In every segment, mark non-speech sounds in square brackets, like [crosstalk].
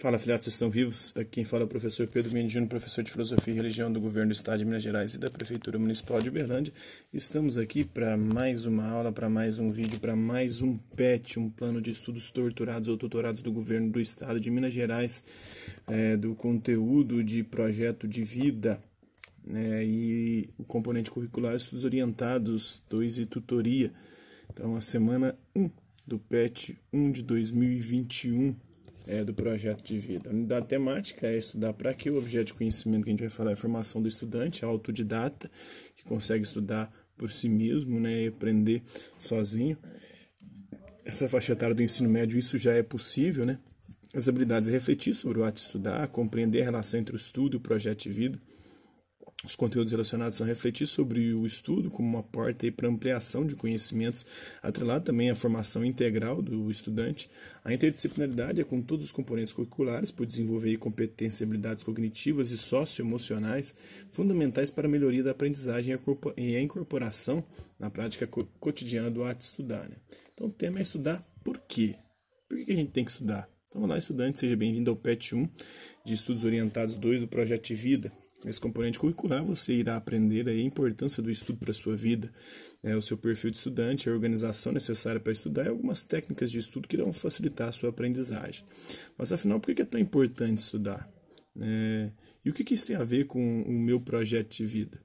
Fala, filhotes, estão vivos? Aqui quem fala é o professor Pedro Mendino, professor de Filosofia e Religião do Governo do Estado de Minas Gerais e da Prefeitura Municipal de Uberlândia. Estamos aqui para mais uma aula, para mais um vídeo, para mais um PET, um plano de estudos torturados ou tutorados do Governo do Estado de Minas Gerais, é, do conteúdo de projeto de vida né, e o componente curricular Estudos Orientados 2 e Tutoria. Então, a semana 1 do PET 1 de 2021 é, do projeto de vida. A unidade temática é estudar para que o objeto de conhecimento que a gente vai falar é a formação do estudante, autodidata, que consegue estudar por si mesmo né, e aprender sozinho. Essa faixa etária do ensino médio, isso já é possível, né? As habilidades é refletir sobre o ato de estudar, compreender a relação entre o estudo e o projeto de vida, os conteúdos relacionados são refletir sobre o estudo como uma porta para ampliação de conhecimentos, atrelado também à formação integral do estudante. A interdisciplinaridade é com todos os componentes curriculares, por desenvolver competências e habilidades cognitivas e socioemocionais fundamentais para a melhoria da aprendizagem e a incorporação na prática cotidiana do ato de estudar. Né? Então, o tema é estudar por quê? Por que a gente tem que estudar? Então, olá, estudante, seja bem-vindo ao PET 1 de Estudos Orientados 2 do Projeto de Vida. Nesse componente curricular, você irá aprender a importância do estudo para a sua vida, né, o seu perfil de estudante, a organização necessária para estudar e algumas técnicas de estudo que irão facilitar a sua aprendizagem. Mas afinal, por que é tão importante estudar? É, e o que isso tem a ver com o meu projeto de vida?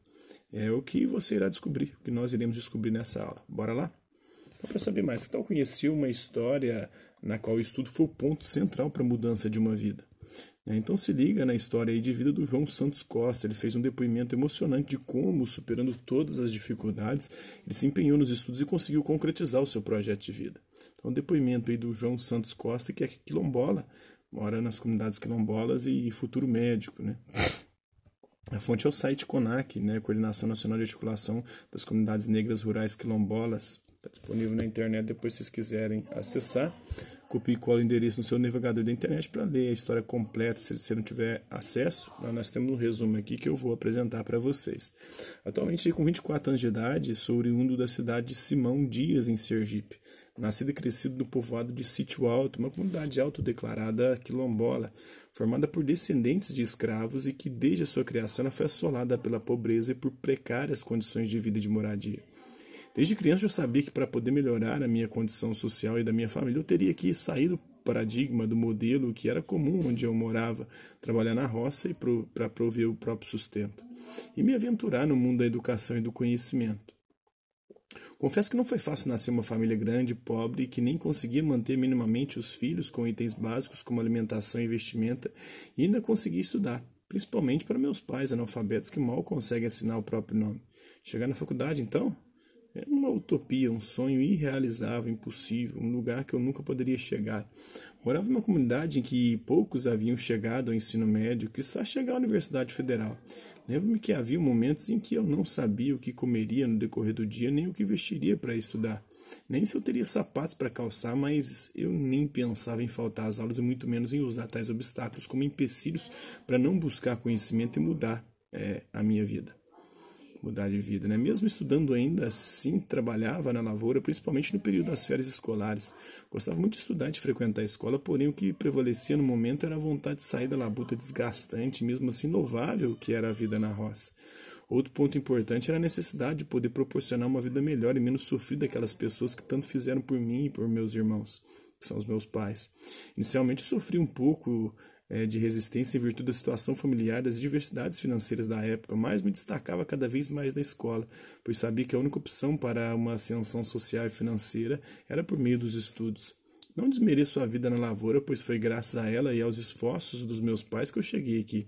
É o que você irá descobrir, o que nós iremos descobrir nessa aula. Bora lá? Então, para saber mais, você tal conheceu uma história na qual o estudo foi o ponto central para a mudança de uma vida? Né? Então se liga na história de vida do João Santos Costa. Ele fez um depoimento emocionante de como, superando todas as dificuldades, ele se empenhou nos estudos e conseguiu concretizar o seu projeto de vida. Então, o depoimento do João Santos Costa, que é quilombola, mora nas comunidades quilombolas e futuro médico, né? A fonte é o site CONAC, né, Coordenação Nacional de Articulação das Comunidades Negras Rurais Quilombolas. Está disponível na internet depois se vocês quiserem acessar. Copie e cola o endereço no seu navegador da internet para ler a história completa. Se você não tiver acesso, nós temos um resumo aqui que eu vou apresentar para vocês. Atualmente, com 24 anos de idade, sou oriundo da cidade de Simão Dias, em Sergipe. Nascido e crescido no povoado de Sítio Alto, uma comunidade autodeclarada quilombola, formada por descendentes de escravos e que, desde a sua criação, foi assolada pela pobreza e por precárias condições de vida e de moradia. Desde criança eu sabia que para poder melhorar a minha condição social e da minha família, eu teria que sair do paradigma, do modelo que era comum onde eu morava, trabalhar na roça e para prover o próprio sustento, e me aventurar no mundo da educação e do conhecimento. Confesso que não foi fácil nascer uma família grande, pobre, que nem conseguia manter minimamente os filhos com itens básicos como alimentação e vestimenta, e ainda conseguir estudar, principalmente para meus pais analfabetos que mal conseguem assinar o próprio nome. Chegar na faculdade, então, é uma utopia, um sonho irrealizável, impossível, um lugar que eu nunca poderia chegar. Morava em uma comunidade em que poucos haviam chegado ao ensino médio, que só chegar à Universidade Federal. Lembro-me que havia momentos em que eu não sabia o que comeria no decorrer do dia, nem o que vestiria para estudar. Nem se eu teria sapatos para calçar, mas eu nem pensava em faltar às aulas e muito menos em usar tais obstáculos como empecilhos para não buscar conhecimento e mudar é, a minha vida mudar de vida, né? Mesmo estudando ainda assim, trabalhava na lavoura, principalmente no período das férias escolares. Gostava muito de estudar de frequentar a escola, porém o que prevalecia no momento era a vontade de sair da labuta desgastante, mesmo assim louvável, que era a vida na roça. Outro ponto importante era a necessidade de poder proporcionar uma vida melhor e menos sofrida àquelas pessoas que tanto fizeram por mim e por meus irmãos, que são os meus pais. Inicialmente eu sofri um pouco de resistência em virtude da situação familiar das diversidades financeiras da época, mas me destacava cada vez mais na escola, pois sabia que a única opção para uma ascensão social e financeira era por meio dos estudos. Não desmereço a vida na lavoura, pois foi graças a ela e aos esforços dos meus pais que eu cheguei aqui.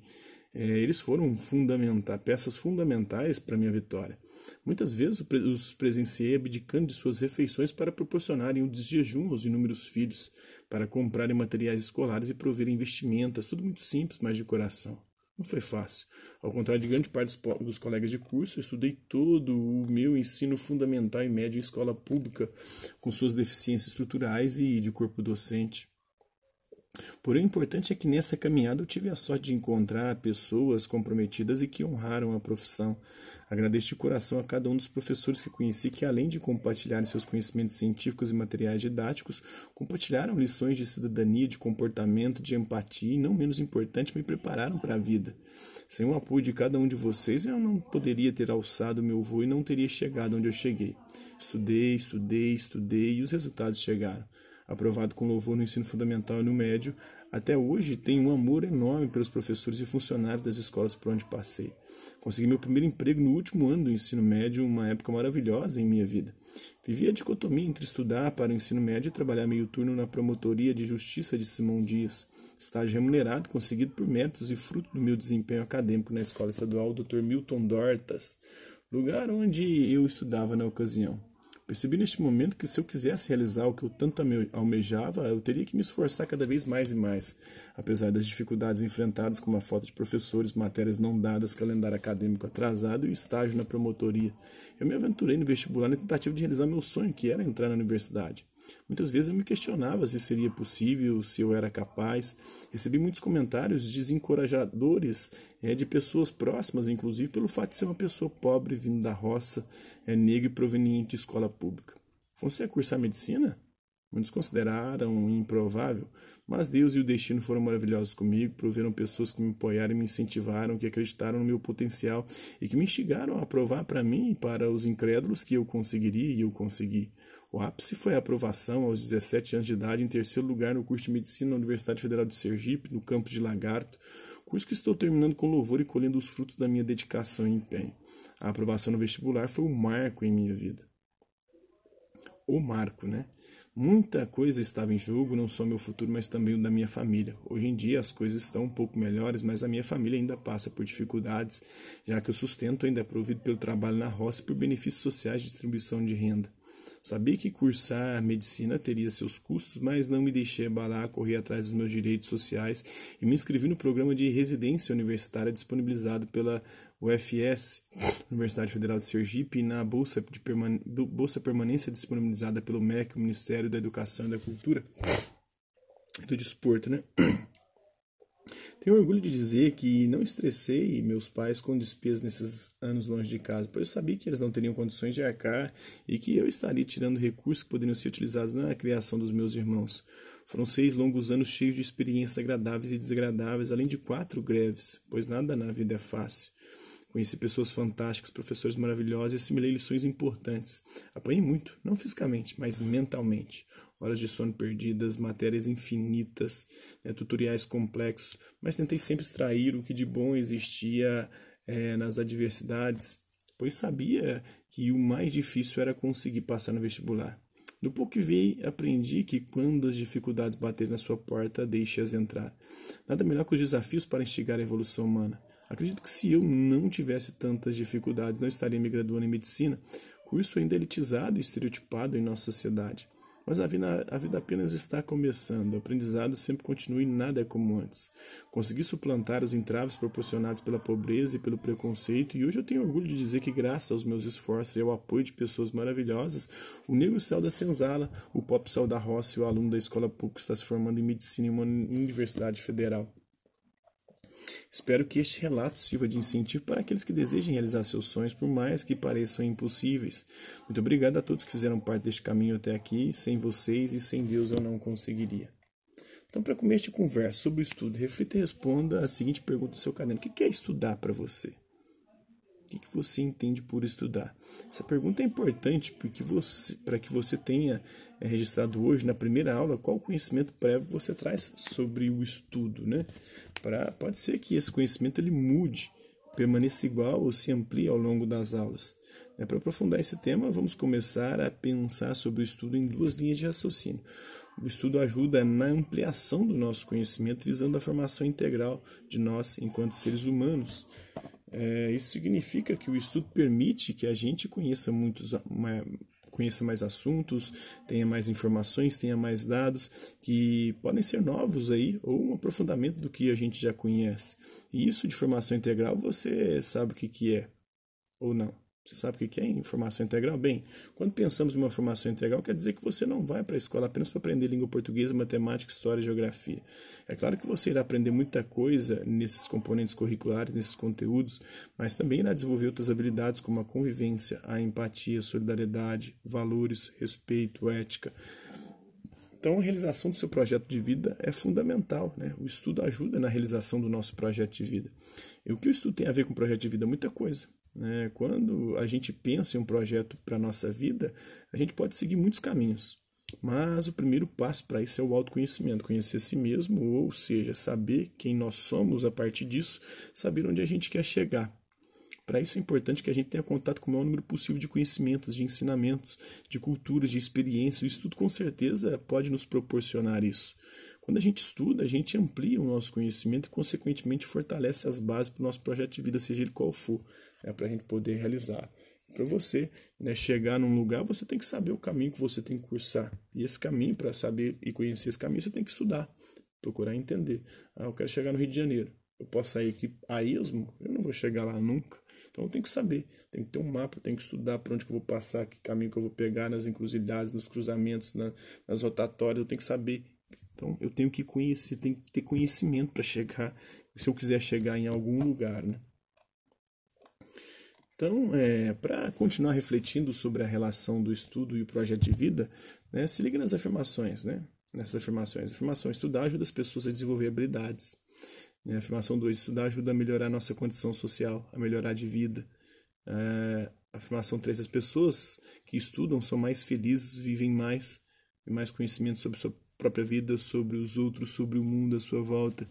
É, eles foram fundamentar, peças fundamentais para minha vitória. Muitas vezes os presenciei abdicando de suas refeições para proporcionarem o desjejum aos inúmeros filhos, para comprarem materiais escolares e proverem vestimentas, tudo muito simples, mas de coração. Não foi fácil. Ao contrário de grande parte dos, dos colegas de curso, eu estudei todo o meu ensino fundamental e médio em escola pública, com suas deficiências estruturais e de corpo docente. Porém, o importante é que nessa caminhada eu tive a sorte de encontrar pessoas comprometidas e que honraram a profissão. Agradeço de coração a cada um dos professores que conheci que, além de compartilharem seus conhecimentos científicos e materiais didáticos, compartilharam lições de cidadania, de comportamento, de empatia e, não menos importante, me prepararam para a vida. Sem o apoio de cada um de vocês, eu não poderia ter alçado meu voo e não teria chegado onde eu cheguei. Estudei, estudei, estudei e os resultados chegaram aprovado com louvor no ensino fundamental e no médio, até hoje tenho um amor enorme pelos professores e funcionários das escolas por onde passei. Consegui meu primeiro emprego no último ano do ensino médio, uma época maravilhosa em minha vida. Vivi a dicotomia entre estudar para o ensino médio e trabalhar meio turno na Promotoria de Justiça de Simão Dias, estágio remunerado conseguido por méritos e fruto do meu desempenho acadêmico na Escola Estadual Dr. Milton Dortas, lugar onde eu estudava na ocasião. Percebi neste momento que se eu quisesse realizar o que eu tanto almejava, eu teria que me esforçar cada vez mais e mais. Apesar das dificuldades enfrentadas como a falta de professores, matérias não dadas, calendário acadêmico atrasado e estágio na promotoria, eu me aventurei no vestibular na tentativa de realizar meu sonho, que era entrar na universidade. Muitas vezes eu me questionava se seria possível, se eu era capaz. Recebi muitos comentários desencorajadores é, de pessoas próximas, inclusive pelo fato de ser uma pessoa pobre, vindo da roça, é, negra e proveniente de escola pública. Você a cursar medicina? Muitos consideraram improvável, mas Deus e o destino foram maravilhosos comigo, proveram pessoas que me apoiaram e me incentivaram, que acreditaram no meu potencial e que me instigaram a provar para mim e para os incrédulos que eu conseguiria e eu consegui. O ápice foi a aprovação aos 17 anos de idade em terceiro lugar no curso de medicina na Universidade Federal de Sergipe, no campus de Lagarto, curso que estou terminando com louvor e colhendo os frutos da minha dedicação e empenho. A aprovação no vestibular foi um marco em minha vida. O marco, né? Muita coisa estava em jogo, não só meu futuro, mas também o da minha família. Hoje em dia as coisas estão um pouco melhores, mas a minha família ainda passa por dificuldades, já que o sustento ainda é provido pelo trabalho na roça e por benefícios sociais de distribuição de renda. Sabia que cursar medicina teria seus custos, mas não me deixei abalar, corri atrás dos meus direitos sociais e me inscrevi no programa de residência universitária disponibilizado pela UFS, Universidade Federal de Sergipe, e na Bolsa, de Perman Bolsa Permanência disponibilizada pelo MEC, o Ministério da Educação e da Cultura do Desporto, né? [clears throat] Tenho orgulho de dizer que não estressei meus pais com despesas nesses anos longe de casa, pois eu sabia que eles não teriam condições de arcar e que eu estaria tirando recursos que poderiam ser utilizados na criação dos meus irmãos. Foram seis longos anos cheios de experiências agradáveis e desagradáveis, além de quatro greves, pois nada na vida é fácil. Conheci pessoas fantásticas, professores maravilhosos e assimilei lições importantes. Apanhei muito, não fisicamente, mas mentalmente. Horas de sono perdidas, matérias infinitas, né, tutoriais complexos, mas tentei sempre extrair o que de bom existia é, nas adversidades, pois sabia que o mais difícil era conseguir passar no vestibular. No pouco que vi, aprendi que quando as dificuldades baterem na sua porta, deixe-as entrar. Nada melhor que os desafios para instigar a evolução humana. Acredito que se eu não tivesse tantas dificuldades, não estaria me graduando em medicina, curso ainda elitizado e estereotipado em nossa sociedade. Mas a vida, a vida apenas está começando, o aprendizado sempre continua e nada é como antes. Consegui suplantar os entraves proporcionados pela pobreza e pelo preconceito, e hoje eu tenho orgulho de dizer que, graças aos meus esforços e ao apoio de pessoas maravilhosas, o negro céu da senzala, o pop céu da roça e o aluno da escola pública está se formando em medicina em uma universidade federal. Espero que este relato sirva de incentivo para aqueles que desejem realizar seus sonhos, por mais que pareçam impossíveis. Muito obrigado a todos que fizeram parte deste caminho até aqui. Sem vocês e sem Deus eu não conseguiria. Então, para começo de conversa sobre o estudo, reflita e responda a seguinte pergunta no seu caderno: O que é estudar para você? O que, você entende por estudar? Essa pergunta é importante porque você, para que você tenha é, registrado hoje na primeira aula qual conhecimento prévio você traz sobre o estudo, né? Pra, pode ser que esse conhecimento ele mude, permaneça igual ou se amplie ao longo das aulas. É, para aprofundar esse tema, vamos começar a pensar sobre o estudo em duas linhas de raciocínio. O estudo ajuda na ampliação do nosso conhecimento, visando a formação integral de nós enquanto seres humanos. É, isso significa que o estudo permite que a gente conheça muitos conheça mais assuntos, tenha mais informações, tenha mais dados que podem ser novos aí ou um aprofundamento do que a gente já conhece. E isso de formação integral você sabe o que, que é ou não? Você sabe o que é informação integral? Bem, quando pensamos em uma formação integral, quer dizer que você não vai para a escola apenas para aprender língua portuguesa, matemática, história e geografia. É claro que você irá aprender muita coisa nesses componentes curriculares, nesses conteúdos, mas também irá desenvolver outras habilidades como a convivência, a empatia, solidariedade, valores, respeito, ética. Então, a realização do seu projeto de vida é fundamental. Né? O estudo ajuda na realização do nosso projeto de vida. E o que o estudo tem a ver com o projeto de vida? Muita coisa. Né? Quando a gente pensa em um projeto para a nossa vida, a gente pode seguir muitos caminhos. Mas o primeiro passo para isso é o autoconhecimento, conhecer a si mesmo, ou seja, saber quem nós somos a partir disso, saber onde a gente quer chegar. Para isso é importante que a gente tenha contato com o maior número possível de conhecimentos, de ensinamentos, de culturas, de experiências. O estudo com certeza pode nos proporcionar isso. Quando a gente estuda, a gente amplia o nosso conhecimento e, consequentemente, fortalece as bases para o nosso projeto de vida, seja ele qual for, né, para a gente poder realizar. Para você né, chegar num lugar, você tem que saber o caminho que você tem que cursar. E esse caminho, para saber e conhecer esse caminho, você tem que estudar, procurar entender. Ah, eu quero chegar no Rio de Janeiro. Eu posso sair aqui a esmo? Eu não vou chegar lá nunca. Então eu tenho que saber, tem que ter um mapa, tem que estudar para onde que eu vou passar, que caminho que eu vou pegar nas encruzilhadas, nos cruzamentos, na, nas rotatórias, eu tenho que saber então eu tenho que conhecer, tenho que ter conhecimento para chegar, se eu quiser chegar em algum lugar, né? Então, é, para continuar refletindo sobre a relação do estudo e o projeto de vida, né, se liga nas afirmações, né? Nessas afirmações. afirmação estudar ajuda as pessoas a desenvolver habilidades. Né? Afirmação 2, estudar ajuda a melhorar a nossa condição social, a melhorar de vida. É, afirmação 3, as pessoas que estudam são mais felizes, vivem mais, têm mais conhecimento sobre sua própria vida, sobre os outros, sobre o mundo à sua volta.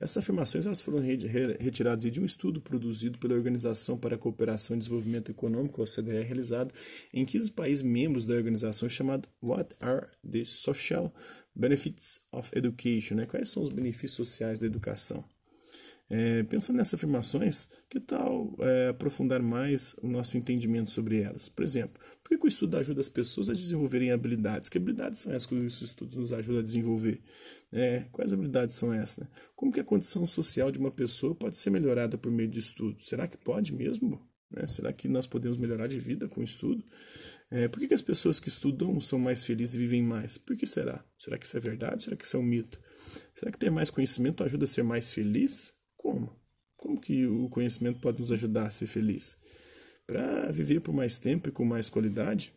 Essas afirmações elas foram retiradas de um estudo produzido pela Organização para a Cooperação e Desenvolvimento Econômico, OCDE, realizado em 15 países membros da organização, chamado What are the Social Benefits of Education? Né? Quais são os benefícios sociais da educação? É, pensando nessas afirmações, que tal é, aprofundar mais o nosso entendimento sobre elas? Por exemplo, por que, o estudo ajuda as pessoas a desenvolverem habilidades? Que habilidades são essas que os estudos nos ajudam a desenvolver? É, quais habilidades são essas? Né? Como que a condição social de uma pessoa pode ser melhorada por meio de estudo? Será que pode mesmo? Né? Será que nós podemos melhorar de vida com estudo? É, por que, que as pessoas que estudam são mais felizes e vivem mais? Por que será? Será que isso é verdade? Será que isso é um mito? Será que ter mais conhecimento ajuda a ser mais feliz? Como? Como que o conhecimento pode nos ajudar a ser feliz? Para viver por mais tempo e com mais qualidade,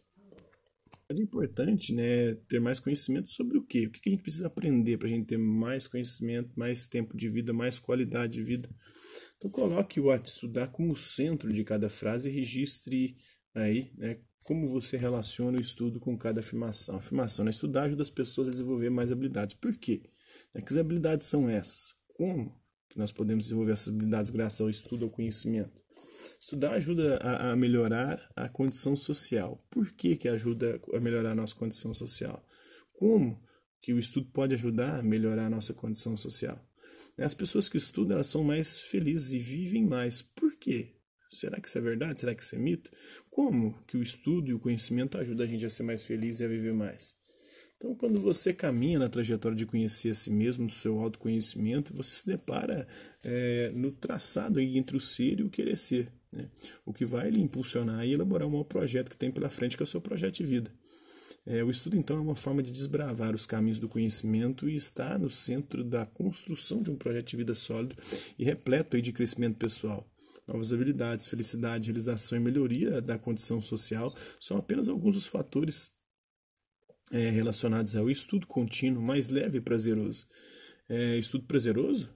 é importante né, ter mais conhecimento sobre o quê? O que a gente precisa aprender para a gente ter mais conhecimento, mais tempo de vida, mais qualidade de vida. Então coloque o ato estudar como centro de cada frase e registre aí né, como você relaciona o estudo com cada afirmação. A afirmação, né, estudar ajuda as pessoas a desenvolver mais habilidades. Por quê? Né, que habilidades são essas? Como? Que nós podemos desenvolver essas habilidades graças ao estudo, ao conhecimento. Estudar ajuda a, a, melhorar a condição social. Por que, que ajuda a melhorar a nossa condição social? Como que o estudo pode ajudar a melhorar a nossa condição social? As pessoas que estudam elas são mais felizes e vivem mais. Por quê? Será que isso é verdade? Será que isso é mito? Como que o estudo e o conhecimento ajudam a gente a ser mais feliz e a viver mais? Então, quando você caminha na trajetória de conhecer a si mesmo, no seu autoconhecimento, você se depara é, no traçado entre o ser e o querer ser. Né? O que vai lhe impulsionar e elaborar um maior projeto que tem pela frente, que é o seu projeto de vida. É, o estudo, então, é uma forma de desbravar os caminhos do conhecimento e está no centro da construção de um projeto de vida sólido e repleto aí de crescimento pessoal. Novas habilidades, felicidade, realização e melhoria da condição social são apenas alguns dos fatores é, relacionados ao estudo contínuo, mais leve e prazeroso. É, estudo prazeroso?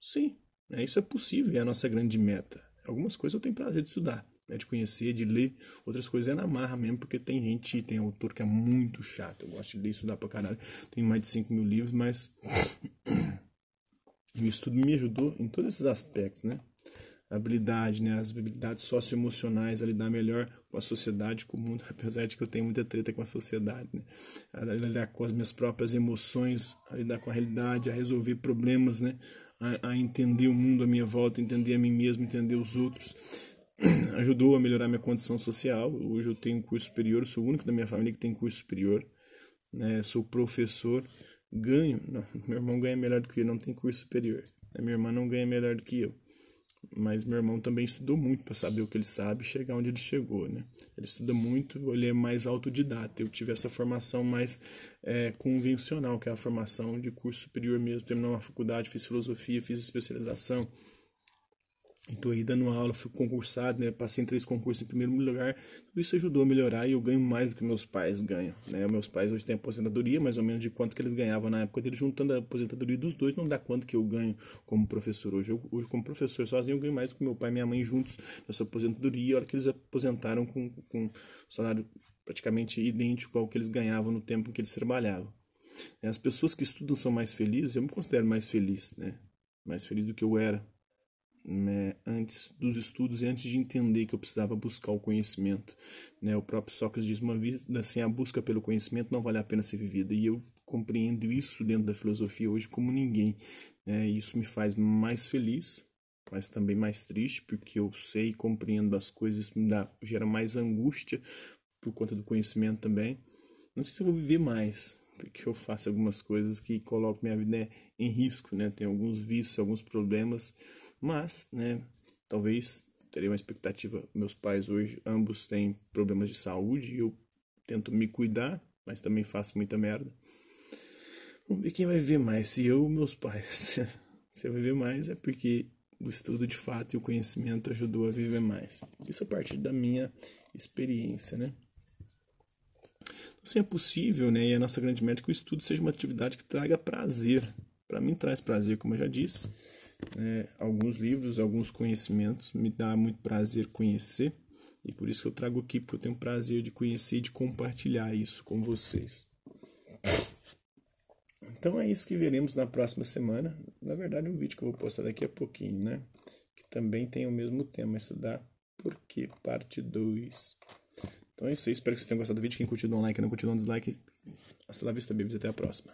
Sim, é, isso é possível, é a nossa grande meta. Algumas coisas eu tenho prazer de estudar, né, de conhecer, de ler, outras coisas é na marra mesmo, porque tem gente, tem autor que é muito chato. Eu gosto de ler e estudar pra caralho. Tenho mais de 5 mil livros, mas [coughs] o estudo me ajudou em todos esses aspectos, né? habilidade, né, as habilidades socioemocionais a lidar melhor com a sociedade, com o mundo, [laughs] apesar de que eu tenho muita treta com a sociedade, né, a lidar com as minhas próprias emoções, a lidar com a realidade, a resolver problemas, né, a, a entender o mundo à minha volta, entender a mim mesmo, entender os outros, [clears throat] ajudou a melhorar minha condição social. Hoje eu tenho curso superior, sou o único da minha família que tem curso superior, né, sou professor, ganho, não, meu irmão ganha melhor do que eu, não tem curso superior, a minha irmã não ganha melhor do que eu Mas meu irmão também estudou muito para saber o que ele sabe e chegar onde ele chegou, né? Ele estuda muito, ele é mais autodidata. Eu tive essa formação mais é, convencional, que é a formação de curso superior mesmo. Terminou uma faculdade, fiz filosofia, fiz especialização Estou aí dando aula, fui concursado, né? Passei em três concursos em primeiro lugar. Tudo isso ajudou a melhorar e eu ganho mais do que meus pais ganham, né? Meus pais hoje têm aposentadoria, mais ou menos de quanto que eles ganhavam na época deles, juntando a aposentadoria dos dois, não dá quanto que eu ganho como professor hoje. Eu, hoje como professor sozinho, eu ganho mais do que meu pai e minha mãe juntos nessa aposentadoria, a hora que eles aposentaram com, com salário praticamente idêntico ao que eles ganhavam no tempo em que eles trabalhavam. As pessoas que estudam são mais felizes, eu me considero mais feliz, né? Mais feliz do que eu era né, antes dos estudos e antes de entender que eu precisava buscar o conhecimento. Né? O próprio Sócrates diz uma vez assim, a busca pelo conhecimento não vale a pena ser vivida. E eu compreendo isso dentro da filosofia hoje como ninguém. Né? Isso me faz mais feliz, mas também mais triste, porque eu sei e compreendo as coisas, me dá, gera mais angústia por conta do conhecimento também. Não sei se eu vou viver mais, porque eu faço algumas coisas que colocam minha vida em risco, né? Tem alguns vícios, alguns problemas mas, né, talvez teria uma expectativa. Meus pais hoje, ambos têm problemas de saúde e eu tento me cuidar, mas também faço muita merda. Vamos ver quem vai viver mais, se eu ou meus [laughs] pais. se eu viver mais é porque o estudo de fato e o conhecimento ajudou a viver mais. Isso a partir da minha experiência, né? Assim é possível, né? E a nossa grande meta é que o estudo seja uma atividade que traga prazer. Para mim traz prazer, como eu já disse é, alguns livros, alguns conhecimentos, me dá muito prazer conhecer e por isso que eu trago aqui, porque eu tenho prazer de conhecer e de compartilhar isso com vocês. Então é isso que veremos na próxima semana. Na verdade, um vídeo que eu vou postar daqui a pouquinho, né? Que também tem o mesmo tema, estudar por que parte 2. Então é isso aí, espero que vocês tenham gostado do vídeo. Quem curtiu, dá um like, quem não curtiu, dá um dislike. Hasta la vista, babies. Até a próxima.